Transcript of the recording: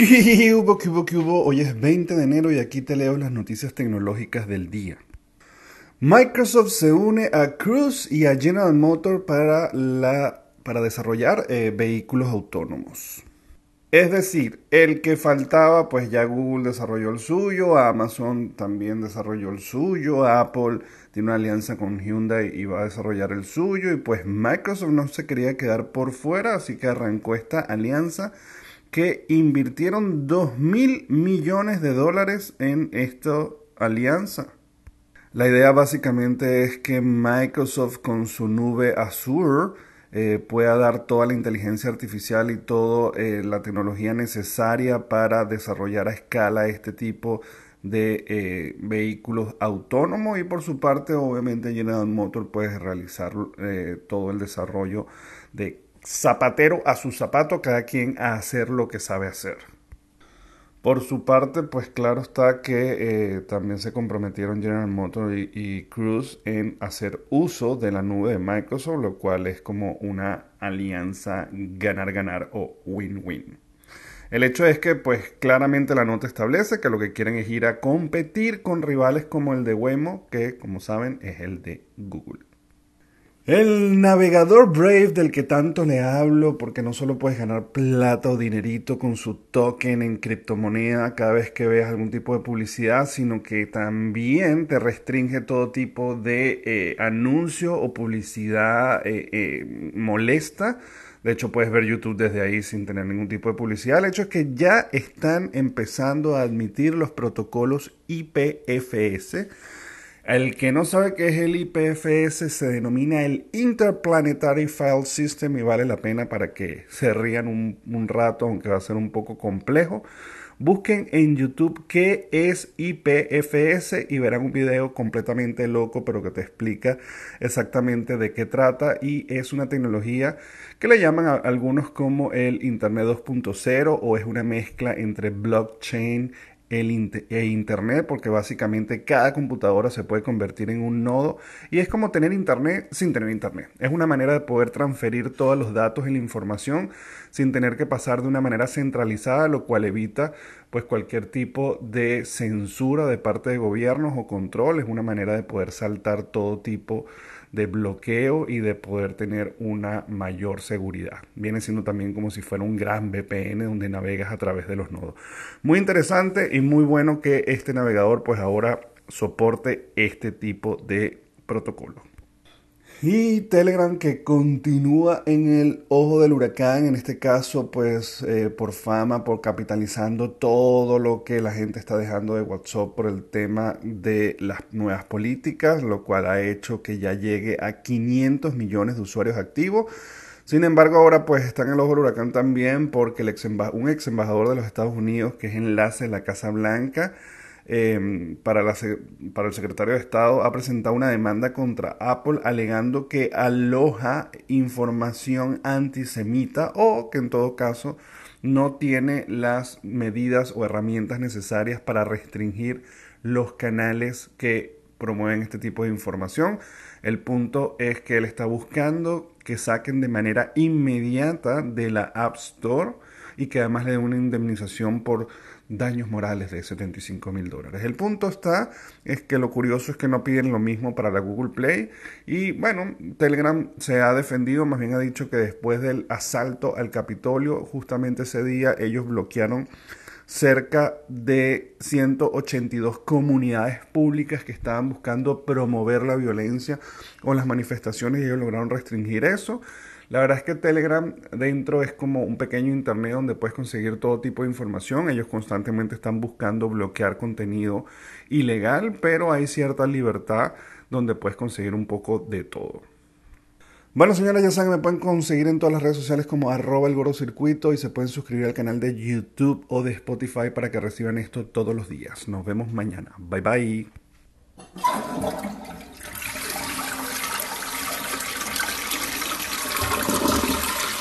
¿Qué hubo, hubo, hubo? Hoy es 20 de enero y aquí te leo las noticias tecnológicas del día. Microsoft se une a Cruise y a General Motors para, la, para desarrollar eh, vehículos autónomos. Es decir, el que faltaba, pues ya Google desarrolló el suyo, Amazon también desarrolló el suyo, Apple tiene una alianza con Hyundai y va a desarrollar el suyo, y pues Microsoft no se quería quedar por fuera, así que arrancó esta alianza que invirtieron 2 mil millones de dólares en esta alianza. La idea básicamente es que Microsoft con su nube Azure eh, pueda dar toda la inteligencia artificial y toda eh, la tecnología necesaria para desarrollar a escala este tipo de eh, vehículos autónomos y por su parte obviamente General Motors puede realizar todo el desarrollo de zapatero a su zapato, cada quien a hacer lo que sabe hacer. Por su parte, pues claro está que eh, también se comprometieron General Motors y, y, en hacer uso de la nube de Microsoft, lo cual es como una alianza ganar-ganar o win-win. El hecho es que, pues claramente la nota establece que lo que quieren es ir a competir con rivales como el de Waymo, que como saben es el de Google. El navegador Brave del que tanto le hablo, porque no solo puedes ganar plata o dinerito con su token en criptomoneda cada vez que veas algún tipo de publicidad, sino que también te restringe todo tipo de eh, anuncio o publicidad eh, eh, molesta. De hecho, puedes ver YouTube desde ahí sin tener ningún tipo de publicidad. El hecho es que ya están empezando a admitir los protocolos IPFS el que no sabe qué es el IPFS se denomina el Interplanetary File System y vale la pena para que se rían un, rato, aunque va a ser un poco complejo. Busquen en YouTube qué es IPFS y verán un video completamente loco, pero que te explica exactamente de qué trata. Y es una tecnología que le llaman a algunos como el Internet 2.0 o es una mezcla entre blockchain el e Internet, porque básicamente cada computadora se puede convertir en un nodo y es como tener Internet sin tener Internet. Es una manera de poder transferir todos los datos y la información sin tener que pasar de una manera centralizada, lo cual evita pues cualquier tipo de censura de parte de gobiernos o control. Es una manera de poder saltar todo tipo de de bloqueo y de poder tener una mayor seguridad. Viene siendo también como si fuera un gran VPN donde navegas a través de los nodos. Muy interesante y muy bueno que este navegador pues ahora soporte este tipo de protocolo. Y Telegram que continúa en el ojo del huracán, en este caso pues eh, por fama, por capitalizando todo lo que la gente está dejando de WhatsApp por el tema de las nuevas políticas, lo cual ha hecho que ya llegue a 500 millones de usuarios activos. Sin embargo, ahora pues está en el ojo del huracán también porque el ex un ex embajador de los Estados Unidos, que es enlace de la Casa Blanca, Em, para, para el secretario de Estado ha presentado una demanda contra Apple alegando que aloja información antisemita o que en todo caso no tiene las medidas o herramientas necesarias para restringir los canales que promueven este tipo de información. El punto es que él está buscando que saquen de manera inmediata de la App Store y que además le den una indemnización por daños morales de 75 mil dólares. El punto está, es que lo curioso es que no piden lo mismo para la Google Play y bueno, Telegram se ha defendido, más bien ha dicho que después del asalto al Capitolio, justamente ese día ellos bloquearon cerca de 182 comunidades públicas que estaban buscando promover la violencia o las manifestaciones y ellos lograron restringir eso. La verdad es que Telegram dentro es como un pequeño internet donde puedes conseguir todo tipo de información. Ellos constantemente están buscando bloquear contenido ilegal, pero hay cierta libertad donde puedes conseguir un poco de todo. Bueno, señores, ya saben, me pueden conseguir en todas las redes sociales como arroba el y se pueden suscribir al canal de YouTube o de Spotify para que reciban esto todos los días. Nos vemos mañana. Bye bye.